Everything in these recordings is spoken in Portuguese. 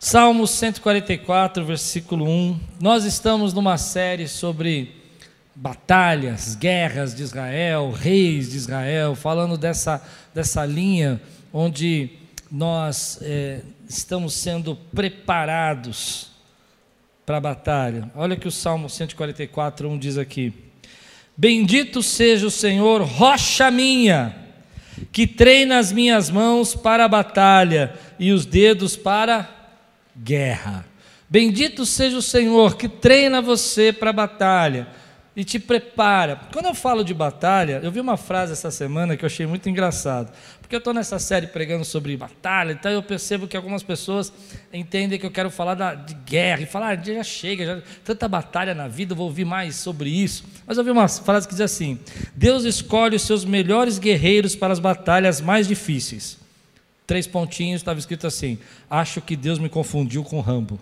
Salmo 144, versículo 1. Nós estamos numa série sobre batalhas, guerras de Israel, reis de Israel, falando dessa, dessa linha onde nós é, estamos sendo preparados para a batalha. Olha que o Salmo 144, 1 diz aqui: Bendito seja o Senhor, rocha minha, que treina as minhas mãos para a batalha e os dedos para guerra. Bendito seja o Senhor que treina você para a batalha e te prepara. Quando eu falo de batalha, eu vi uma frase essa semana que eu achei muito engraçado. Porque eu estou nessa série pregando sobre batalha, então eu percebo que algumas pessoas entendem que eu quero falar da, de guerra e falar, ah, já chega, já, tanta batalha na vida, vou ouvir mais sobre isso. Mas eu vi uma frase que diz assim: Deus escolhe os seus melhores guerreiros para as batalhas mais difíceis três pontinhos, estava escrito assim: Acho que Deus me confundiu com Rambo.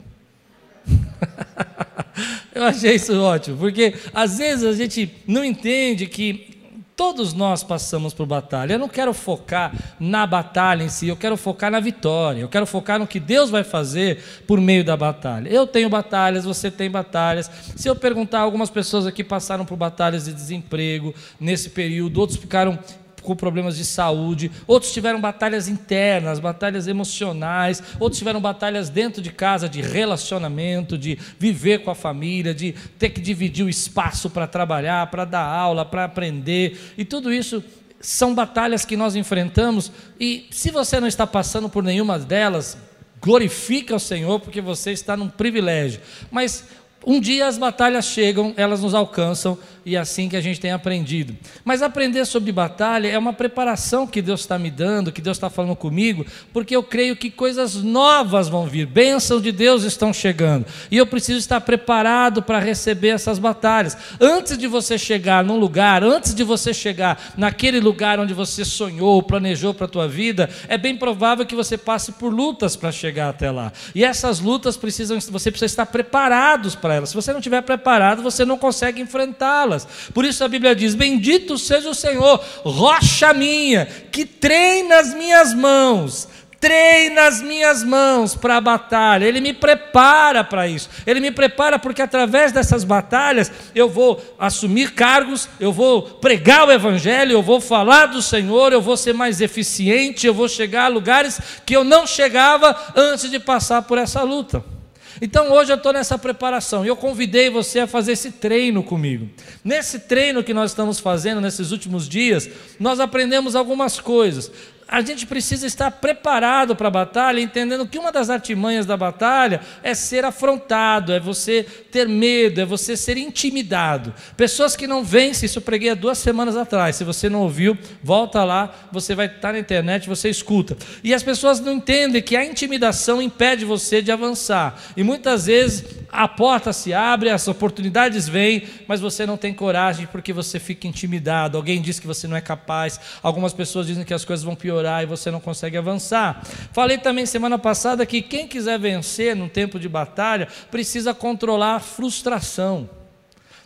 Eu achei isso ótimo, porque às vezes a gente não entende que todos nós passamos por batalha. Eu não quero focar na batalha em si, eu quero focar na vitória. Eu quero focar no que Deus vai fazer por meio da batalha. Eu tenho batalhas, você tem batalhas. Se eu perguntar, algumas pessoas aqui passaram por batalhas de desemprego nesse período, outros ficaram com problemas de saúde, outros tiveram batalhas internas, batalhas emocionais, outros tiveram batalhas dentro de casa, de relacionamento, de viver com a família, de ter que dividir o espaço para trabalhar, para dar aula, para aprender, e tudo isso são batalhas que nós enfrentamos, e se você não está passando por nenhuma delas, glorifica o Senhor, porque você está num privilégio. Mas um dia as batalhas chegam, elas nos alcançam, e assim que a gente tem aprendido. Mas aprender sobre batalha é uma preparação que Deus está me dando, que Deus está falando comigo, porque eu creio que coisas novas vão vir, bênçãos de Deus estão chegando, e eu preciso estar preparado para receber essas batalhas. Antes de você chegar num lugar, antes de você chegar naquele lugar onde você sonhou, planejou para a tua vida, é bem provável que você passe por lutas para chegar até lá. E essas lutas precisam, você precisa estar preparados para elas. Se você não estiver preparado, você não consegue enfrentá-las. Por isso a Bíblia diz: Bendito seja o Senhor, rocha minha, que treina as minhas mãos treina as minhas mãos para a batalha, Ele me prepara para isso, Ele me prepara porque através dessas batalhas eu vou assumir cargos, eu vou pregar o Evangelho, eu vou falar do Senhor, eu vou ser mais eficiente, eu vou chegar a lugares que eu não chegava antes de passar por essa luta. Então hoje eu estou nessa preparação e eu convidei você a fazer esse treino comigo. Nesse treino que nós estamos fazendo nesses últimos dias, nós aprendemos algumas coisas a gente precisa estar preparado para a batalha, entendendo que uma das artimanhas da batalha é ser afrontado, é você ter medo, é você ser intimidado. Pessoas que não vencem, isso eu preguei há duas semanas atrás. Se você não ouviu, volta lá, você vai estar na internet, você escuta. E as pessoas não entendem que a intimidação impede você de avançar. E muitas vezes a porta se abre, as oportunidades vêm, mas você não tem coragem porque você fica intimidado. Alguém diz que você não é capaz, algumas pessoas dizem que as coisas vão piorar e você não consegue avançar. Falei também semana passada que quem quiser vencer num tempo de batalha precisa controlar a frustração.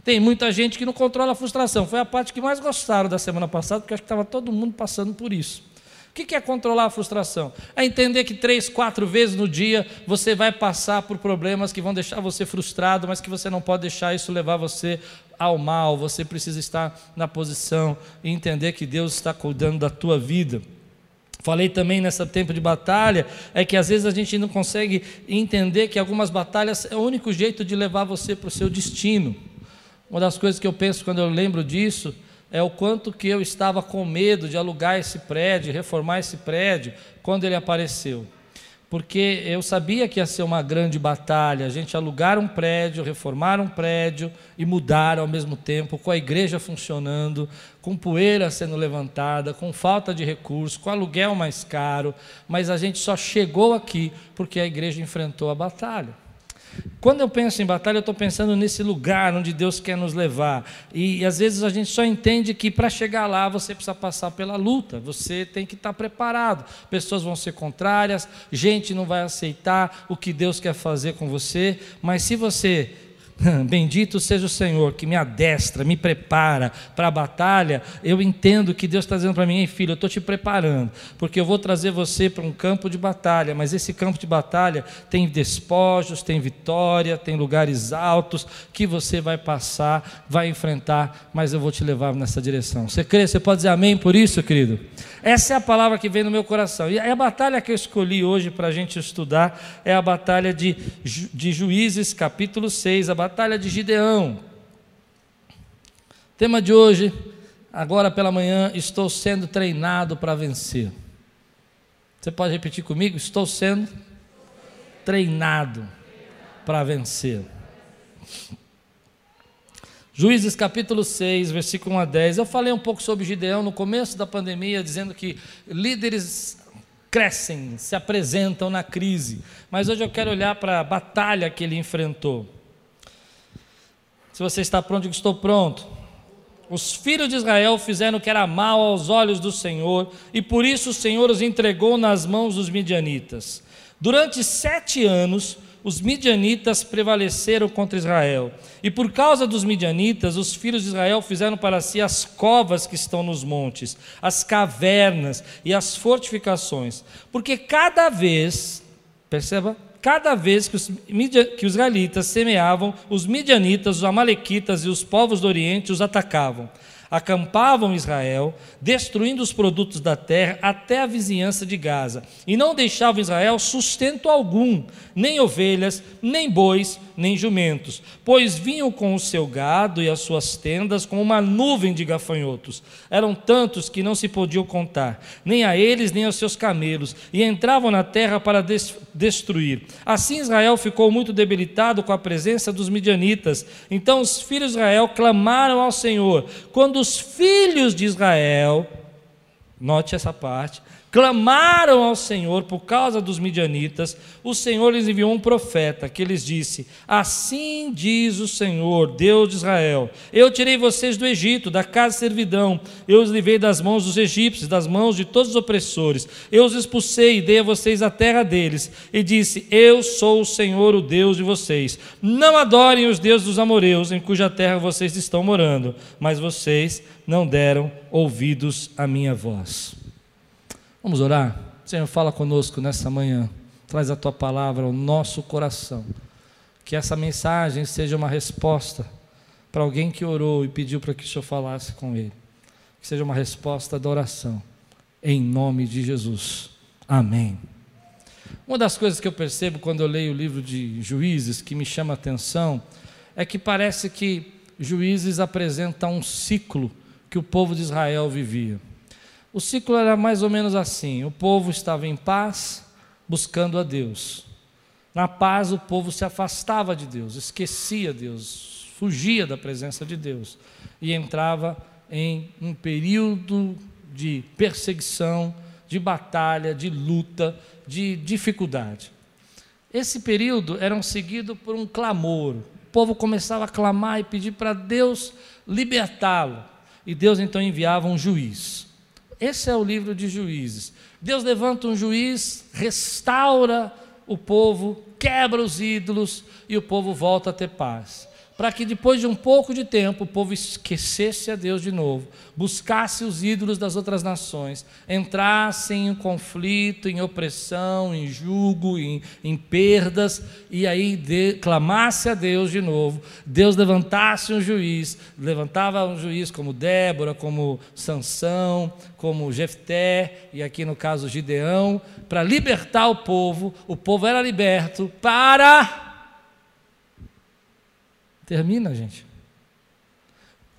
Tem muita gente que não controla a frustração. Foi a parte que mais gostaram da semana passada, porque acho que estava todo mundo passando por isso. O que é controlar a frustração? É entender que três, quatro vezes no dia você vai passar por problemas que vão deixar você frustrado, mas que você não pode deixar isso levar você ao mal. Você precisa estar na posição e entender que Deus está cuidando da tua vida. Falei também nessa tempo de batalha, é que às vezes a gente não consegue entender que algumas batalhas é o único jeito de levar você para o seu destino. Uma das coisas que eu penso quando eu lembro disso é o quanto que eu estava com medo de alugar esse prédio, reformar esse prédio, quando ele apareceu porque eu sabia que ia ser uma grande batalha, a gente alugar um prédio, reformar um prédio e mudar ao mesmo tempo, com a igreja funcionando, com poeira sendo levantada, com falta de recursos, com aluguel mais caro, mas a gente só chegou aqui porque a igreja enfrentou a batalha. Quando eu penso em batalha, eu estou pensando nesse lugar onde Deus quer nos levar. E, e às vezes a gente só entende que para chegar lá você precisa passar pela luta, você tem que estar preparado. Pessoas vão ser contrárias, gente não vai aceitar o que Deus quer fazer com você, mas se você Bendito seja o Senhor que me adestra, me prepara para a batalha. Eu entendo que Deus está dizendo para mim, filho, eu estou te preparando, porque eu vou trazer você para um campo de batalha, mas esse campo de batalha tem despojos, tem vitória, tem lugares altos que você vai passar, vai enfrentar, mas eu vou te levar nessa direção. Você crê? Você pode dizer amém por isso, querido? Essa é a palavra que vem no meu coração. E a batalha que eu escolhi hoje para a gente estudar é a batalha de, de Juízes, capítulo 6, a batalha de Gideão. Tema de hoje, agora pela manhã, estou sendo treinado para vencer. Você pode repetir comigo? Estou sendo treinado para vencer. Juízes capítulo 6, versículo 1 a 10. Eu falei um pouco sobre Gideão no começo da pandemia, dizendo que líderes crescem, se apresentam na crise. Mas hoje eu quero olhar para a batalha que ele enfrentou. Se você está pronto, eu estou pronto. Os filhos de Israel fizeram o que era mal aos olhos do Senhor, e por isso o Senhor os entregou nas mãos dos midianitas. Durante sete anos, os midianitas prevaleceram contra Israel. E por causa dos midianitas, os filhos de Israel fizeram para si as covas que estão nos montes, as cavernas e as fortificações. Porque cada vez, perceba, cada vez que os, que os israelitas semeavam, os midianitas, os amalequitas e os povos do Oriente os atacavam acampavam Israel, destruindo os produtos da terra até a vizinhança de Gaza, e não deixavam Israel sustento algum, nem ovelhas, nem bois, nem jumentos, pois vinham com o seu gado e as suas tendas com uma nuvem de gafanhotos. Eram tantos que não se podiam contar, nem a eles nem aos seus camelos, e entravam na terra para des destruir. Assim Israel ficou muito debilitado com a presença dos midianitas. Então os filhos de Israel clamaram ao Senhor. Quando os filhos de Israel, note essa parte, clamaram ao Senhor por causa dos midianitas, o Senhor lhes enviou um profeta que lhes disse: Assim diz o Senhor, Deus de Israel: Eu tirei vocês do Egito, da casa de servidão, eu os livrei das mãos dos egípcios, das mãos de todos os opressores, eu os expulsei e dei a vocês a terra deles, e disse: Eu sou o Senhor, o Deus de vocês. Não adorem os deuses dos amoreus, em cuja terra vocês estão morando, mas vocês não deram ouvidos à minha voz. Vamos orar? Senhor, fala conosco nessa manhã. Traz a tua palavra ao nosso coração. Que essa mensagem seja uma resposta para alguém que orou e pediu para que o Senhor falasse com ele. Que seja uma resposta da oração. Em nome de Jesus. Amém. Uma das coisas que eu percebo quando eu leio o livro de Juízes que me chama a atenção é que parece que Juízes apresenta um ciclo que o povo de Israel vivia. O ciclo era mais ou menos assim: o povo estava em paz, buscando a Deus. Na paz, o povo se afastava de Deus, esquecia Deus, fugia da presença de Deus e entrava em um período de perseguição, de batalha, de luta, de dificuldade. Esse período era seguido por um clamor. O povo começava a clamar e pedir para Deus libertá-lo. E Deus então enviava um juiz. Esse é o livro de juízes. Deus levanta um juiz, restaura o povo, quebra os ídolos e o povo volta a ter paz para que depois de um pouco de tempo o povo esquecesse a Deus de novo, buscasse os ídolos das outras nações, entrasse em conflito, em opressão, em julgo, em, em perdas, e aí de, clamasse a Deus de novo. Deus levantasse um juiz, levantava um juiz como Débora, como Sansão, como Jefté, e aqui no caso Gideão, para libertar o povo. O povo era liberto para Termina, gente.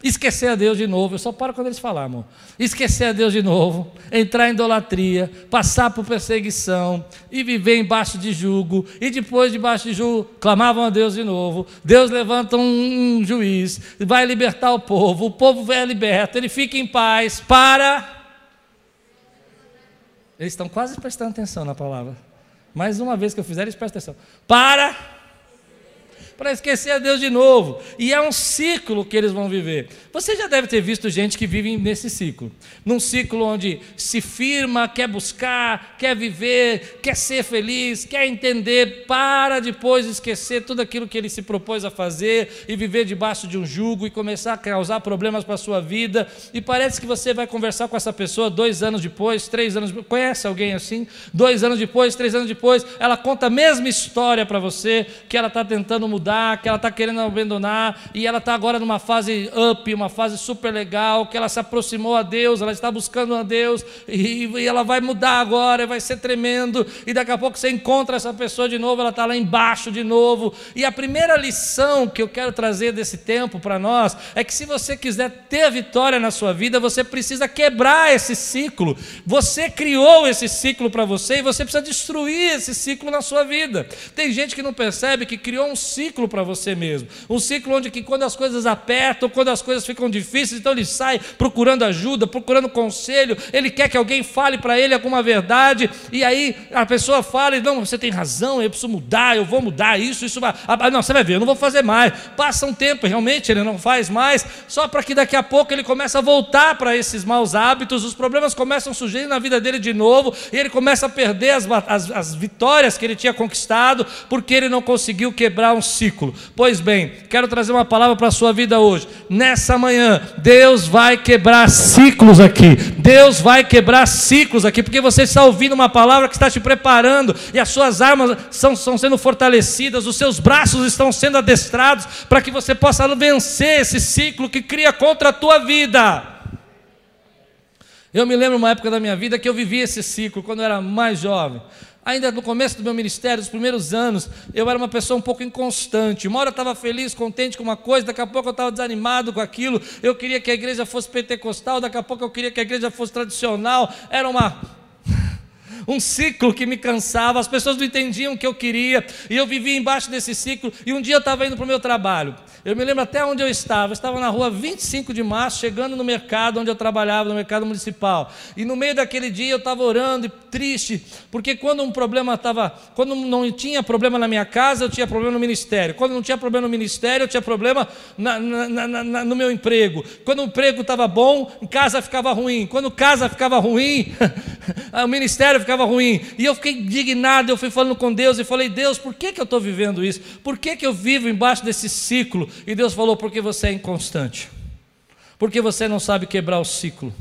Esquecer a Deus de novo, eu só paro quando eles falam, amor. Esquecer a Deus de novo, entrar em idolatria, passar por perseguição e viver embaixo de jugo, e depois debaixo de jugo clamavam a Deus de novo. Deus levanta um, um juiz, vai libertar o povo, o povo é liberto, ele fica em paz para. Eles estão quase prestando atenção na palavra. Mais uma vez que eu fizer, eles prestam atenção. Para para esquecer a Deus de novo. E é um ciclo que eles vão viver. Você já deve ter visto gente que vive nesse ciclo. Num ciclo onde se firma, quer buscar, quer viver, quer ser feliz, quer entender, para depois esquecer tudo aquilo que ele se propôs a fazer e viver debaixo de um jugo e começar a causar problemas para a sua vida. E parece que você vai conversar com essa pessoa dois anos depois, três anos depois. Conhece alguém assim? Dois anos depois, três anos depois, ela conta a mesma história para você, que ela está tentando mudar, que ela está querendo abandonar, e ela está agora numa fase up, uma fase super legal, que ela se aproximou a Deus, ela está buscando a Deus, e, e ela vai mudar agora, vai ser tremendo, e daqui a pouco você encontra essa pessoa de novo, ela está lá embaixo de novo. E a primeira lição que eu quero trazer desse tempo para nós é que se você quiser ter vitória na sua vida, você precisa quebrar esse ciclo. Você criou esse ciclo para você e você precisa destruir esse ciclo na sua vida. Tem gente que não percebe que criou um ciclo para você mesmo. Um ciclo onde que quando as coisas apertam, quando as coisas ficam difíceis, então ele sai procurando ajuda, procurando conselho, ele quer que alguém fale para ele alguma verdade, e aí a pessoa fala, não, você tem razão, eu preciso mudar, eu vou mudar isso, isso vai. Ah, não, você vai ver, eu não vou fazer mais. Passa um tempo, realmente ele não faz mais, só para que daqui a pouco ele comece a voltar para esses maus hábitos, os problemas começam a surgir na vida dele de novo, e ele começa a perder as, as, as vitórias que ele tinha conquistado, porque ele não conseguiu quebrar um ciclo. Pois bem, quero trazer uma palavra para a sua vida hoje. Nessa manhã, Deus vai quebrar ciclos aqui. Deus vai quebrar ciclos aqui, porque você está ouvindo uma palavra que está te preparando, e as suas armas são, estão sendo fortalecidas, os seus braços estão sendo adestrados para que você possa vencer esse ciclo que cria contra a tua vida. Eu me lembro uma época da minha vida que eu vivi esse ciclo quando eu era mais jovem. Ainda no começo do meu ministério, nos primeiros anos, eu era uma pessoa um pouco inconstante. Uma hora eu estava feliz, contente com uma coisa, daqui a pouco eu estava desanimado com aquilo. Eu queria que a igreja fosse pentecostal, daqui a pouco eu queria que a igreja fosse tradicional. Era uma um ciclo que me cansava, as pessoas não entendiam o que eu queria, e eu vivia embaixo desse ciclo. E um dia eu estava indo para o meu trabalho, eu me lembro até onde eu estava, eu estava na rua 25 de março, chegando no mercado onde eu trabalhava, no mercado municipal, e no meio daquele dia eu estava orando triste, porque quando um problema estava, quando não tinha problema na minha casa, eu tinha problema no ministério, quando não tinha problema no ministério, eu tinha problema na, na, na, no meu emprego, quando o emprego estava bom, em casa ficava ruim, quando casa ficava ruim, o ministério ficava ruim. E eu fiquei indignado, eu fui falando com Deus e falei: Deus, por que, que eu estou vivendo isso? Por que, que eu vivo embaixo desse ciclo? E Deus falou: porque você é inconstante, porque você não sabe quebrar o ciclo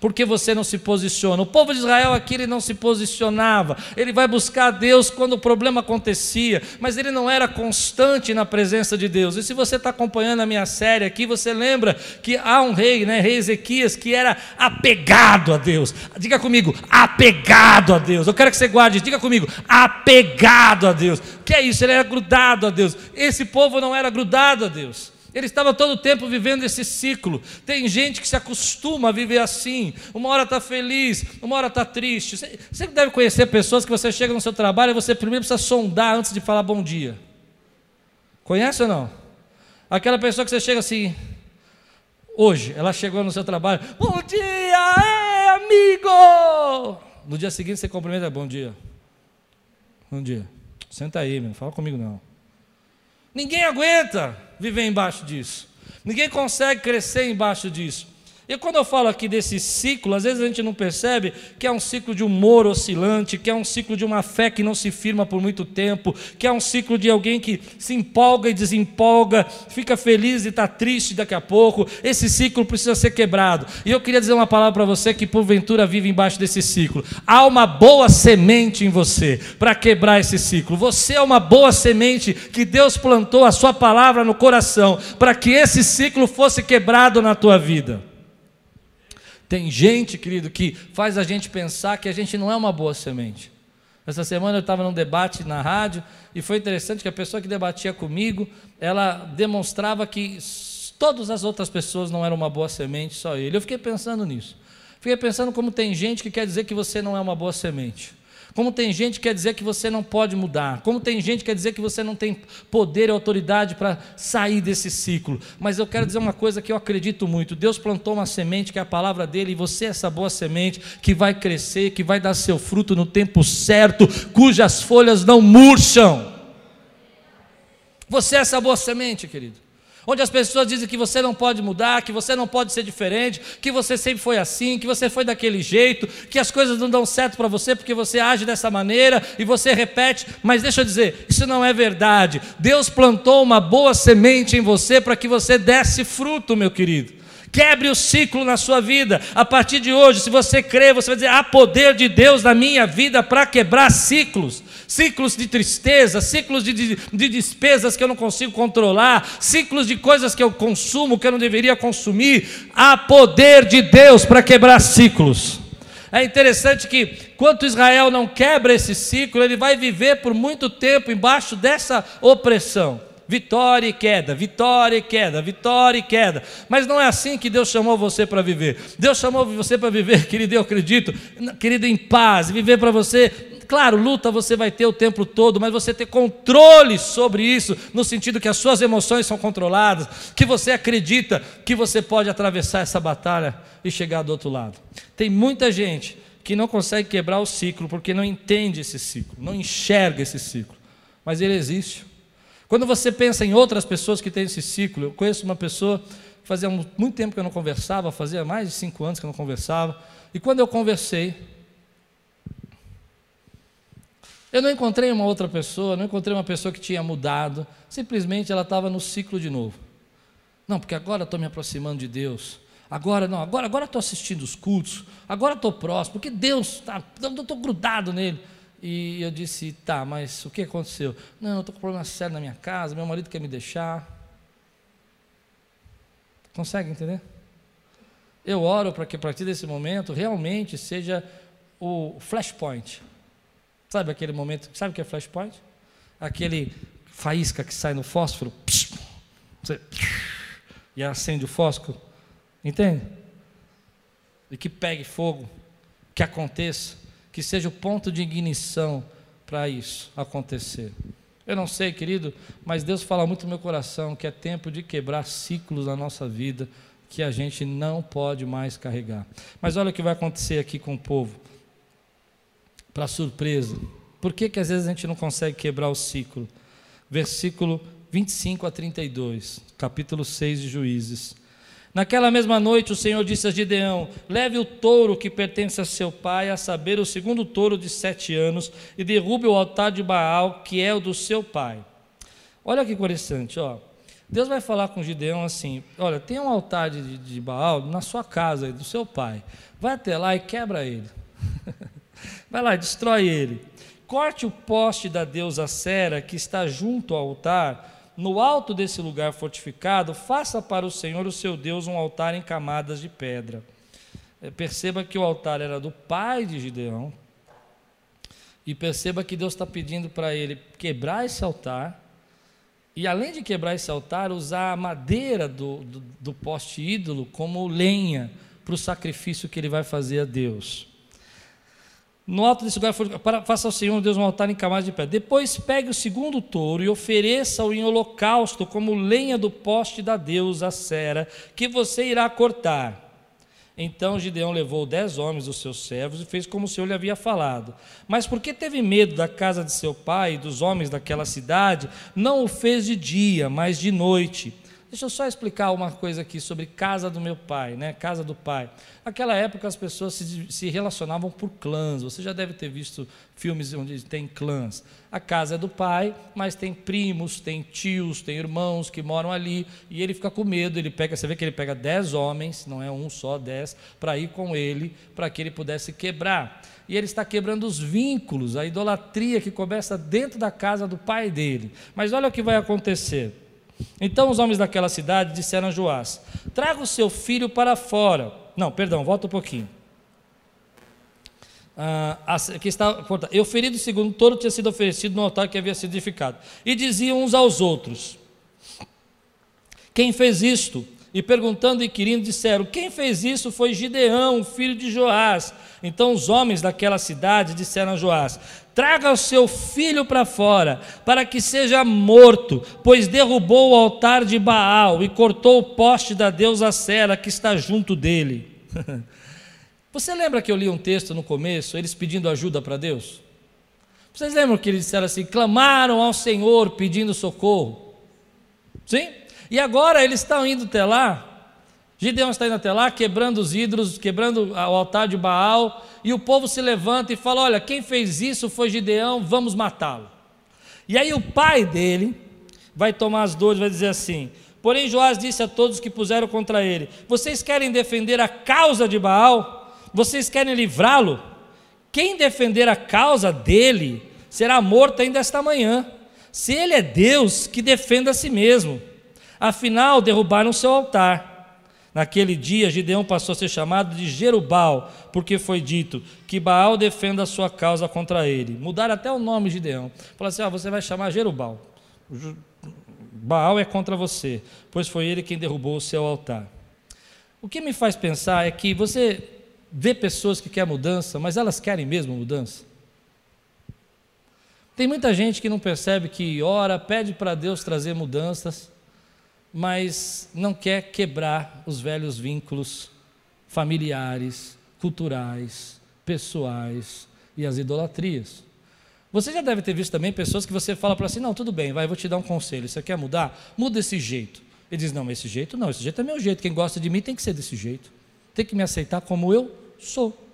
porque você não se posiciona. O povo de Israel aqui ele não se posicionava, ele vai buscar Deus quando o problema acontecia, mas ele não era constante na presença de Deus. E se você está acompanhando a minha série aqui, você lembra que há um rei, né, rei Ezequias, que era apegado a Deus. Diga comigo, apegado a Deus. Eu quero que você guarde, diga comigo, apegado a Deus. O que é isso? Ele era grudado a Deus. Esse povo não era grudado a Deus. Ele estava todo o tempo vivendo esse ciclo. Tem gente que se acostuma a viver assim. Uma hora está feliz, uma hora está triste. Você, deve conhecer pessoas que você chega no seu trabalho e você primeiro precisa sondar antes de falar bom dia. Conhece ou não? Aquela pessoa que você chega assim. Hoje, ela chegou no seu trabalho. Bom dia, é, amigo! No dia seguinte você cumprimenta, bom dia. Bom dia. Senta aí, não fala comigo não. Ninguém aguenta viver embaixo disso. Ninguém consegue crescer embaixo disso. E quando eu falo aqui desse ciclo, às vezes a gente não percebe que é um ciclo de humor oscilante, que é um ciclo de uma fé que não se firma por muito tempo, que é um ciclo de alguém que se empolga e desempolga, fica feliz e está triste daqui a pouco. Esse ciclo precisa ser quebrado. E eu queria dizer uma palavra para você que porventura vive embaixo desse ciclo. Há uma boa semente em você para quebrar esse ciclo. Você é uma boa semente que Deus plantou a sua palavra no coração para que esse ciclo fosse quebrado na tua vida. Tem gente, querido, que faz a gente pensar que a gente não é uma boa semente. Essa semana eu estava num debate na rádio e foi interessante que a pessoa que debatia comigo, ela demonstrava que todas as outras pessoas não eram uma boa semente, só ele. Eu fiquei pensando nisso. Fiquei pensando como tem gente que quer dizer que você não é uma boa semente. Como tem gente que quer dizer que você não pode mudar. Como tem gente que quer dizer que você não tem poder e autoridade para sair desse ciclo. Mas eu quero dizer uma coisa que eu acredito muito. Deus plantou uma semente que é a palavra dele, e você é essa boa semente que vai crescer, que vai dar seu fruto no tempo certo, cujas folhas não murcham. Você é essa boa semente, querido. Onde as pessoas dizem que você não pode mudar, que você não pode ser diferente, que você sempre foi assim, que você foi daquele jeito, que as coisas não dão certo para você porque você age dessa maneira e você repete. Mas deixa eu dizer, isso não é verdade. Deus plantou uma boa semente em você para que você desse fruto, meu querido. Quebre o ciclo na sua vida. A partir de hoje, se você crê, você vai dizer: há poder de Deus na minha vida para quebrar ciclos. Ciclos de tristeza, ciclos de, de, de, despesas que eu não consigo controlar, ciclos de coisas que eu consumo que eu não deveria consumir. Há poder de Deus para quebrar ciclos. É interessante que, quanto Israel não quebra esse ciclo, ele vai viver por muito tempo embaixo dessa opressão vitória e queda, vitória e queda, vitória e queda. Mas não é assim que Deus chamou você para viver. Deus chamou você para viver, querido, eu acredito, querido, em paz, viver para você. Claro, luta você vai ter o tempo todo, mas você ter controle sobre isso, no sentido que as suas emoções são controladas, que você acredita que você pode atravessar essa batalha e chegar do outro lado. Tem muita gente que não consegue quebrar o ciclo porque não entende esse ciclo, não enxerga esse ciclo, mas ele existe. Quando você pensa em outras pessoas que têm esse ciclo, eu conheço uma pessoa fazia muito tempo que eu não conversava, fazia mais de cinco anos que eu não conversava, e quando eu conversei, eu não encontrei uma outra pessoa, não encontrei uma pessoa que tinha mudado, simplesmente ela estava no ciclo de novo. Não, porque agora estou me aproximando de Deus. Agora não, agora agora estou assistindo os cultos, agora estou próximo, porque Deus está, estou grudado nele. E eu disse: tá, mas o que aconteceu? Não, eu estou com problema sério na minha casa, meu marido quer me deixar. Consegue entender? Eu oro para que a partir desse momento realmente seja o flashpoint. Sabe aquele momento? Sabe o que é flashpoint? Aquele faísca que sai no fósforo você, e acende o fósforo. Entende? E que pegue fogo, que aconteça que seja o ponto de ignição para isso acontecer. Eu não sei, querido, mas Deus fala muito no meu coração que é tempo de quebrar ciclos na nossa vida que a gente não pode mais carregar. Mas olha o que vai acontecer aqui com o povo. Para surpresa. Por que, que às vezes a gente não consegue quebrar o ciclo? Versículo 25 a 32, capítulo 6 de Juízes. Naquela mesma noite, o Senhor disse a Gideão: Leve o touro que pertence a seu pai, a saber, o segundo touro de sete anos, e derrube o altar de Baal, que é o do seu pai. Olha que interessante, ó. Deus vai falar com Gideão assim: Olha, tem um altar de, de Baal na sua casa, do seu pai. Vai até lá e quebra ele. vai lá, destrói ele. Corte o poste da deusa Sera que está junto ao altar no alto desse lugar fortificado, faça para o Senhor, o seu Deus, um altar em camadas de pedra. É, perceba que o altar era do pai de Gideão, e perceba que Deus está pedindo para ele quebrar esse altar, e além de quebrar esse altar, usar a madeira do, do, do poste ídolo como lenha para o sacrifício que ele vai fazer a Deus. No alto desse lugar, faça ao Senhor Deus um altar em camadas de pedra. Depois pegue o segundo touro e ofereça-o em holocausto, como lenha do poste da deusa Sera, que você irá cortar. Então Gideão levou dez homens dos seus servos e fez como o Senhor lhe havia falado. Mas porque teve medo da casa de seu pai e dos homens daquela cidade, não o fez de dia, mas de noite Deixa eu só explicar uma coisa aqui sobre casa do meu pai, né? Casa do pai. Naquela época as pessoas se, se relacionavam por clãs. Você já deve ter visto filmes onde tem clãs. A casa é do pai, mas tem primos, tem tios, tem irmãos que moram ali e ele fica com medo. Ele pega, você vê que ele pega dez homens, não é um só, dez, para ir com ele, para que ele pudesse quebrar. E ele está quebrando os vínculos, a idolatria que começa dentro da casa do pai dele. Mas olha o que vai acontecer. Então os homens daquela cidade disseram a Joás: Traga o seu filho para fora. Não, perdão, volta um pouquinho. Ah, aqui está, ferido segundo touro tinha sido oferecido no altar que havia sido edificado. E diziam uns aos outros: Quem fez isto? E perguntando e inquirindo, disseram: Quem fez isso foi Gideão, filho de Joás. Então os homens daquela cidade disseram a Joás: Traga o seu filho para fora, para que seja morto, pois derrubou o altar de Baal e cortou o poste da deusa Sera que está junto dele. Você lembra que eu li um texto no começo, eles pedindo ajuda para Deus? Vocês lembram que eles disseram assim: clamaram ao Senhor pedindo socorro? Sim? E agora eles estão indo até lá. Gideão está indo até lá, quebrando os ídolos, quebrando o altar de Baal, e o povo se levanta e fala: Olha, quem fez isso foi Gideão, vamos matá-lo. E aí o pai dele vai tomar as dores, vai dizer assim: Porém, Joás disse a todos que puseram contra ele: Vocês querem defender a causa de Baal? Vocês querem livrá-lo? Quem defender a causa dele será morto ainda esta manhã. Se ele é Deus, que defenda a si mesmo. Afinal, derrubaram seu altar. Naquele dia, Gideão passou a ser chamado de Jerubal, porque foi dito que Baal defenda a sua causa contra ele. Mudaram até o nome de Gideão. Falaram assim: ah, você vai chamar Jerubal. Baal é contra você, pois foi ele quem derrubou o seu altar. O que me faz pensar é que você vê pessoas que querem mudança, mas elas querem mesmo mudança. Tem muita gente que não percebe que ora, pede para Deus trazer mudanças, mas não quer quebrar os velhos vínculos familiares, culturais, pessoais e as idolatrias. Você já deve ter visto também pessoas que você fala para assim: não, tudo bem, vai, vou te dar um conselho. Você quer mudar? Muda esse jeito. Ele diz: não, esse jeito não, esse jeito é meu jeito. Quem gosta de mim tem que ser desse jeito. Tem que me aceitar como eu sou.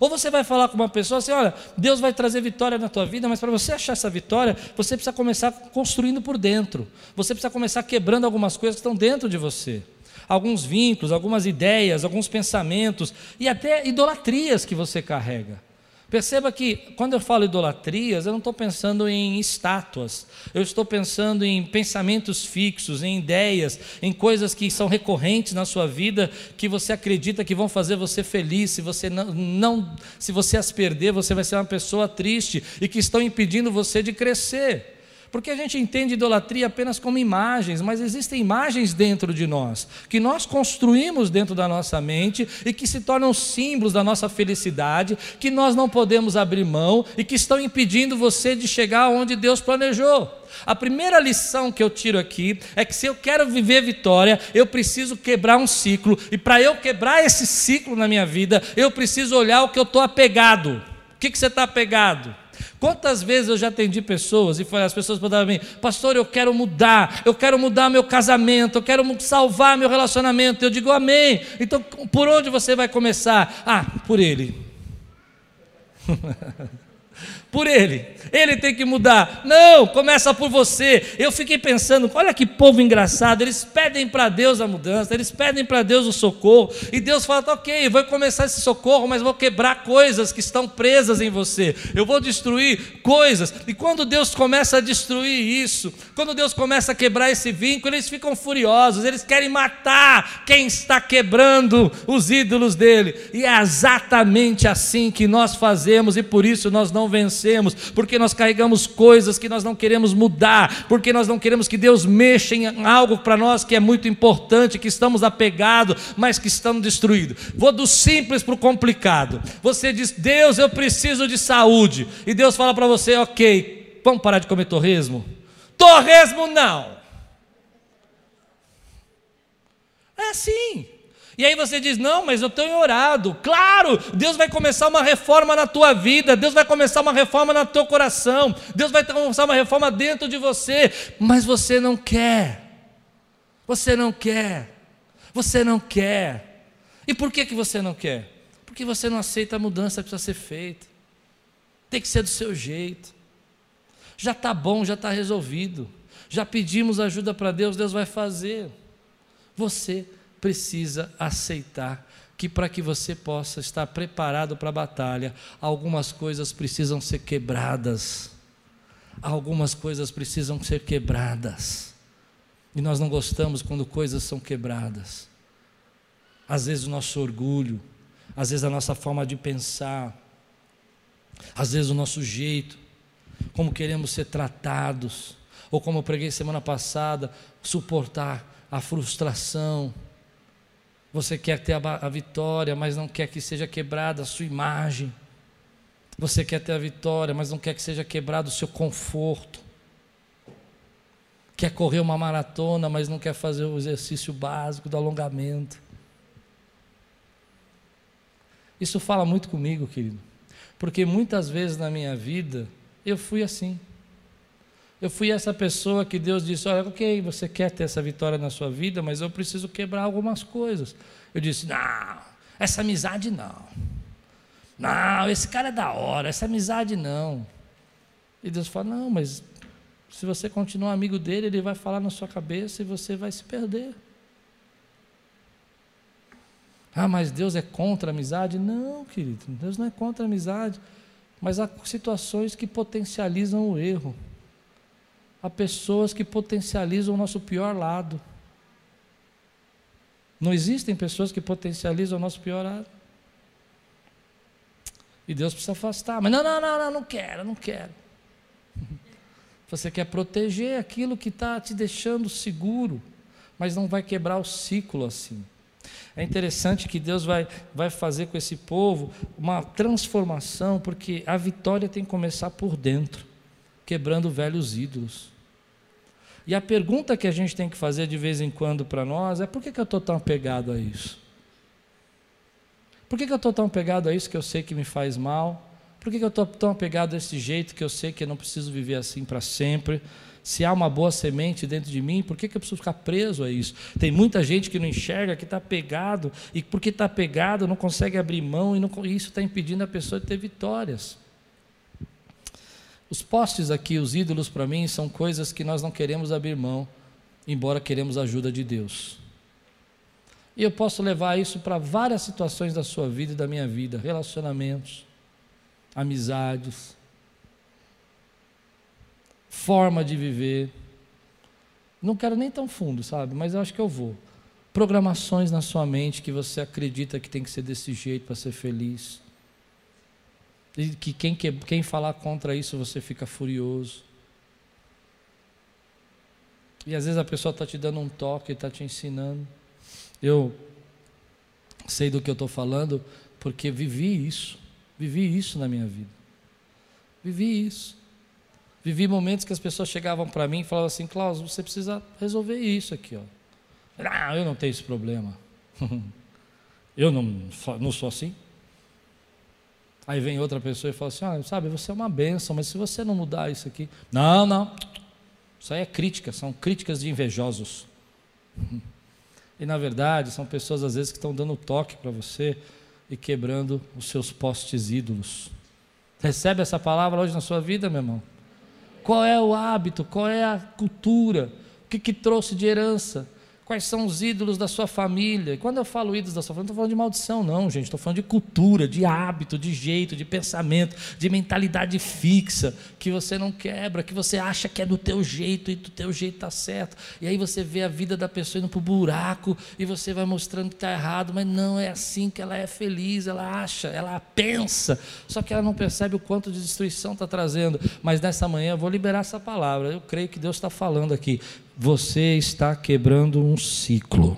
Ou você vai falar com uma pessoa assim: olha, Deus vai trazer vitória na tua vida, mas para você achar essa vitória, você precisa começar construindo por dentro. Você precisa começar quebrando algumas coisas que estão dentro de você. Alguns vínculos, algumas ideias, alguns pensamentos e até idolatrias que você carrega. Perceba que quando eu falo idolatrias, eu não estou pensando em estátuas, eu estou pensando em pensamentos fixos, em ideias, em coisas que são recorrentes na sua vida, que você acredita que vão fazer você feliz. Se você não, não se você as perder, você vai ser uma pessoa triste e que estão impedindo você de crescer. Porque a gente entende idolatria apenas como imagens, mas existem imagens dentro de nós, que nós construímos dentro da nossa mente e que se tornam símbolos da nossa felicidade, que nós não podemos abrir mão e que estão impedindo você de chegar onde Deus planejou. A primeira lição que eu tiro aqui é que se eu quero viver vitória, eu preciso quebrar um ciclo, e para eu quebrar esse ciclo na minha vida, eu preciso olhar o que eu estou apegado. O que, que você está apegado? Quantas vezes eu já atendi pessoas e as pessoas para mim, pastor, eu quero mudar, eu quero mudar meu casamento, eu quero salvar meu relacionamento. Eu digo amém. Então, por onde você vai começar? Ah, por ele. por ele. Ele tem que mudar. Não, começa por você. Eu fiquei pensando, olha que povo engraçado. Eles pedem para Deus a mudança, eles pedem para Deus o socorro. E Deus fala: tá, ok, vou começar esse socorro, mas vou quebrar coisas que estão presas em você. Eu vou destruir coisas. E quando Deus começa a destruir isso, quando Deus começa a quebrar esse vínculo, eles ficam furiosos. Eles querem matar quem está quebrando os ídolos dele. E é exatamente assim que nós fazemos, e por isso nós não vencemos, porque nós carregamos coisas que nós não queremos mudar, porque nós não queremos que Deus mexa em algo para nós que é muito importante, que estamos apegados, mas que estamos destruídos. Vou do simples para o complicado. Você diz, Deus, eu preciso de saúde, e Deus fala para você, ok, vamos parar de comer torresmo? Torresmo não. É assim. E aí você diz: Não, mas eu tenho orado. Claro, Deus vai começar uma reforma na tua vida, Deus vai começar uma reforma no teu coração, Deus vai começar uma reforma dentro de você, mas você não quer. Você não quer. Você não quer. E por que, que você não quer? Porque você não aceita a mudança que precisa ser feita. Tem que ser do seu jeito. Já está bom, já está resolvido. Já pedimos ajuda para Deus, Deus vai fazer. Você precisa aceitar que para que você possa estar preparado para a batalha, algumas coisas precisam ser quebradas. Algumas coisas precisam ser quebradas. E nós não gostamos quando coisas são quebradas. Às vezes o nosso orgulho, às vezes a nossa forma de pensar, às vezes o nosso jeito, como queremos ser tratados, ou como eu preguei semana passada, suportar a frustração, você quer ter a, vitória, mas não quer que seja quebrada a sua imagem. Você quer ter a vitória, mas não quer que seja quebrado o seu conforto. Quer correr uma maratona, mas não quer fazer o exercício básico do alongamento. Isso fala muito comigo, querido, porque muitas vezes na minha vida eu fui assim. Eu fui essa pessoa que Deus disse: Olha, ok, você quer ter essa vitória na sua vida, mas eu preciso quebrar algumas coisas. Eu disse: Não, essa amizade não. Não, esse cara é da hora, essa amizade não. E Deus fala: Não, mas se você continuar amigo dele, ele vai falar na sua cabeça e você vai se perder. Ah, mas Deus é contra a amizade? Não, querido, Deus não é contra a amizade. Mas há situações que potencializam o erro. Há pessoas que potencializam o nosso pior lado. Não existem pessoas que potencializam o nosso pior lado. E Deus precisa afastar. Mas não, não, não, não, não quero, não quero. Você quer proteger aquilo que está te deixando seguro, mas não vai quebrar o ciclo assim. É interessante que Deus vai, vai fazer com esse povo uma transformação, porque a vitória tem que começar por dentro, quebrando velhos ídolos. E a pergunta que a gente tem que fazer de vez em quando para nós é: por que, que eu estou tão apegado a isso? Por que, que eu estou tão apegado a isso que eu sei que me faz mal? Por que, que eu estou tão apegado a esse jeito que eu sei que eu não preciso viver assim para sempre? Se há uma boa semente dentro de mim, por que, que eu preciso ficar preso a isso? Tem muita gente que não enxerga, que está pegado, e porque está pegado não consegue abrir mão, e, não, e isso está impedindo a pessoa de ter vitórias. Os postes aqui, os ídolos para mim, são coisas que nós não queremos abrir mão, embora queremos a ajuda de Deus. E eu posso levar isso para várias situações da sua vida e da minha vida, relacionamentos, amizades, forma de viver. Não quero nem tão fundo, sabe? Mas eu acho que eu vou. Programações na sua mente que você acredita que tem que ser desse jeito para ser feliz. Que quem, quem falar contra isso você fica furioso. E às vezes a pessoa está te dando um toque, está te ensinando. Eu sei do que eu estou falando porque vivi isso. Vivi isso na minha vida. Vivi isso. Vivi momentos que as pessoas chegavam para mim e falavam assim: Klaus, você precisa resolver isso aqui. Ó. Ah, eu não tenho esse problema. eu não, não sou assim. Aí vem outra pessoa e fala assim: ah, sabe, você é uma benção, mas se você não mudar isso aqui. Não, não. Isso aí é crítica, são críticas de invejosos. E na verdade, são pessoas às vezes que estão dando toque para você e quebrando os seus postes ídolos. Recebe essa palavra hoje na sua vida, meu irmão? Qual é o hábito? Qual é a cultura? O que, que trouxe de herança? Quais são os ídolos da sua família? E quando eu falo ídolos da sua família, não estou falando de maldição, não, gente. Estou falando de cultura, de hábito, de jeito, de pensamento, de mentalidade fixa, que você não quebra, que você acha que é do teu jeito e do teu jeito está certo. E aí você vê a vida da pessoa indo para o buraco e você vai mostrando que está errado, mas não é assim que ela é feliz, ela acha, ela pensa, só que ela não percebe o quanto de destruição está trazendo. Mas nessa manhã eu vou liberar essa palavra. Eu creio que Deus está falando aqui você está quebrando um ciclo.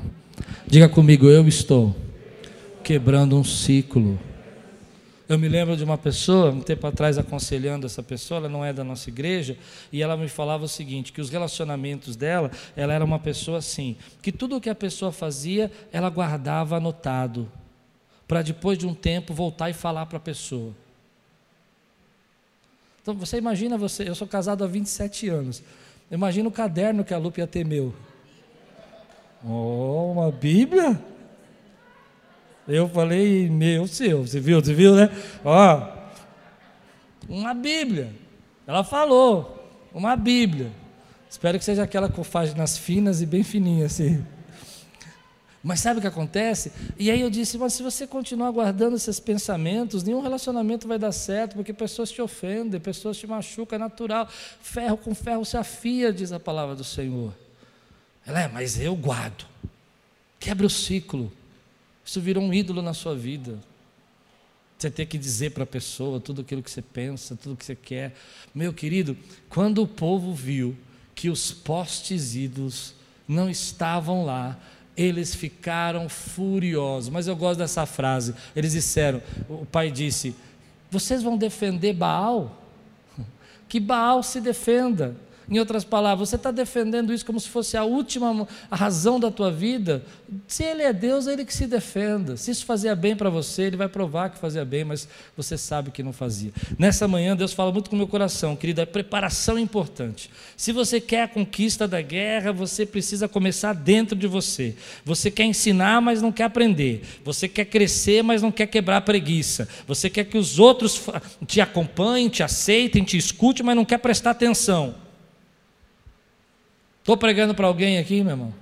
Diga comigo, eu estou quebrando um ciclo. Eu me lembro de uma pessoa, um tempo atrás, aconselhando essa pessoa, ela não é da nossa igreja, e ela me falava o seguinte: que os relacionamentos dela, ela era uma pessoa assim, que tudo o que a pessoa fazia, ela guardava anotado, para depois de um tempo voltar e falar para a pessoa. Então você imagina você, eu sou casado há 27 anos. Imagina o caderno que a Lupe ia ter meu. Oh, uma Bíblia? Eu falei, meu seu, você viu, você viu, né? Ó, uma Bíblia. Ela falou, uma Bíblia. Espero que seja aquela com páginas finas e bem fininhas assim. Mas sabe o que acontece? E aí eu disse, mas se você continuar guardando esses pensamentos, nenhum relacionamento vai dar certo, porque pessoas te ofendem, pessoas te machucam, é natural. Ferro com ferro se afia, diz a palavra do Senhor. Ela é, mas eu guardo. Quebra o ciclo. Isso virou um ídolo na sua vida. Você tem que dizer para a pessoa tudo aquilo que você pensa, tudo que você quer. Meu querido, quando o povo viu que os postes ídolos não estavam lá, eles ficaram furiosos. Mas eu gosto dessa frase. Eles disseram: o pai disse, vocês vão defender Baal? Que Baal se defenda. Em outras palavras, você está defendendo isso como se fosse a última razão da tua vida. Se Ele é Deus, é Ele que se defenda. Se isso fazia bem para você, Ele vai provar que fazia bem, mas você sabe que não fazia. Nessa manhã, Deus fala muito com o meu coração, querida, a preparação é importante. Se você quer a conquista da guerra, você precisa começar dentro de você. Você quer ensinar, mas não quer aprender. Você quer crescer, mas não quer quebrar a preguiça. Você quer que os outros te acompanhem, te aceitem, te escutem, mas não quer prestar atenção. Estou pregando para alguém aqui, meu irmão?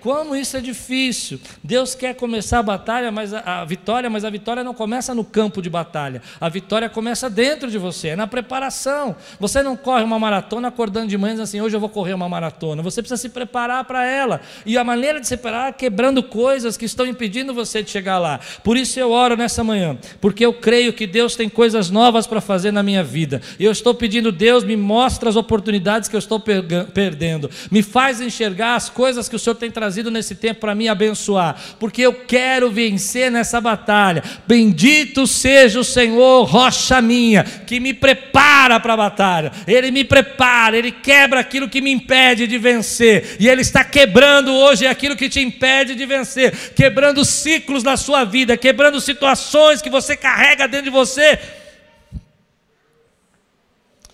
Como isso é difícil. Deus quer começar a batalha, mas a, a, vitória, mas a vitória não começa no campo de batalha. A vitória começa dentro de você, é na preparação. Você não corre uma maratona acordando de manhã assim, hoje eu vou correr uma maratona. Você precisa se preparar para ela. E a maneira de se preparar é quebrando coisas que estão impedindo você de chegar lá. Por isso eu oro nessa manhã, porque eu creio que Deus tem coisas novas para fazer na minha vida. Eu estou pedindo, Deus, me mostra as oportunidades que eu estou perdendo. Me faz enxergar as coisas que o Senhor tem trazido trazido nesse tempo para me abençoar, porque eu quero vencer nessa batalha. Bendito seja o Senhor, rocha minha, que me prepara para a batalha. Ele me prepara, ele quebra aquilo que me impede de vencer, e ele está quebrando hoje aquilo que te impede de vencer, quebrando ciclos da sua vida, quebrando situações que você carrega dentro de você.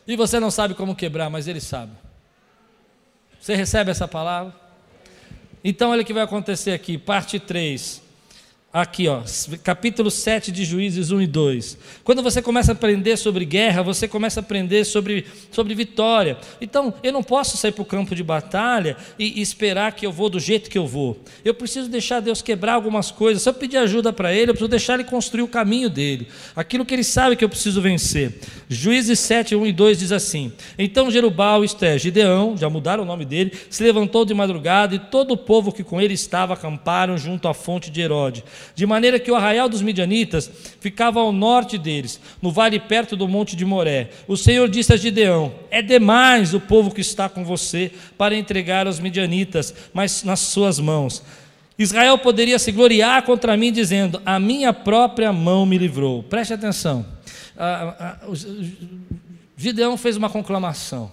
E você não sabe como quebrar, mas ele sabe. Você recebe essa palavra? Então, olha o que vai acontecer aqui, parte 3. Aqui, ó, capítulo 7 de Juízes 1 e 2. Quando você começa a aprender sobre guerra, você começa a aprender sobre, sobre vitória. Então, eu não posso sair para o campo de batalha e, e, esperar que eu vou do jeito que eu vou. Eu preciso deixar Deus quebrar algumas coisas. Se eu pedir ajuda para Ele, eu preciso deixar Ele construir o caminho dele. Aquilo que Ele sabe que eu preciso vencer. Juízes 7, 1 e 2 diz assim: Então Jerubal, isto é, Gideão, já mudaram o nome dele, se levantou de madrugada e todo o povo que com ele estava acamparam junto à fonte de Herode de maneira que o arraial dos midianitas ficava ao norte deles, no vale perto do monte de Moré. O Senhor disse a Gideão: É demais o povo que está com você para entregar aos midianitas, mas nas suas mãos. Israel poderia se gloriar contra mim, dizendo: A minha própria mão me livrou. Preste atenção. Gideão fez uma conclamação.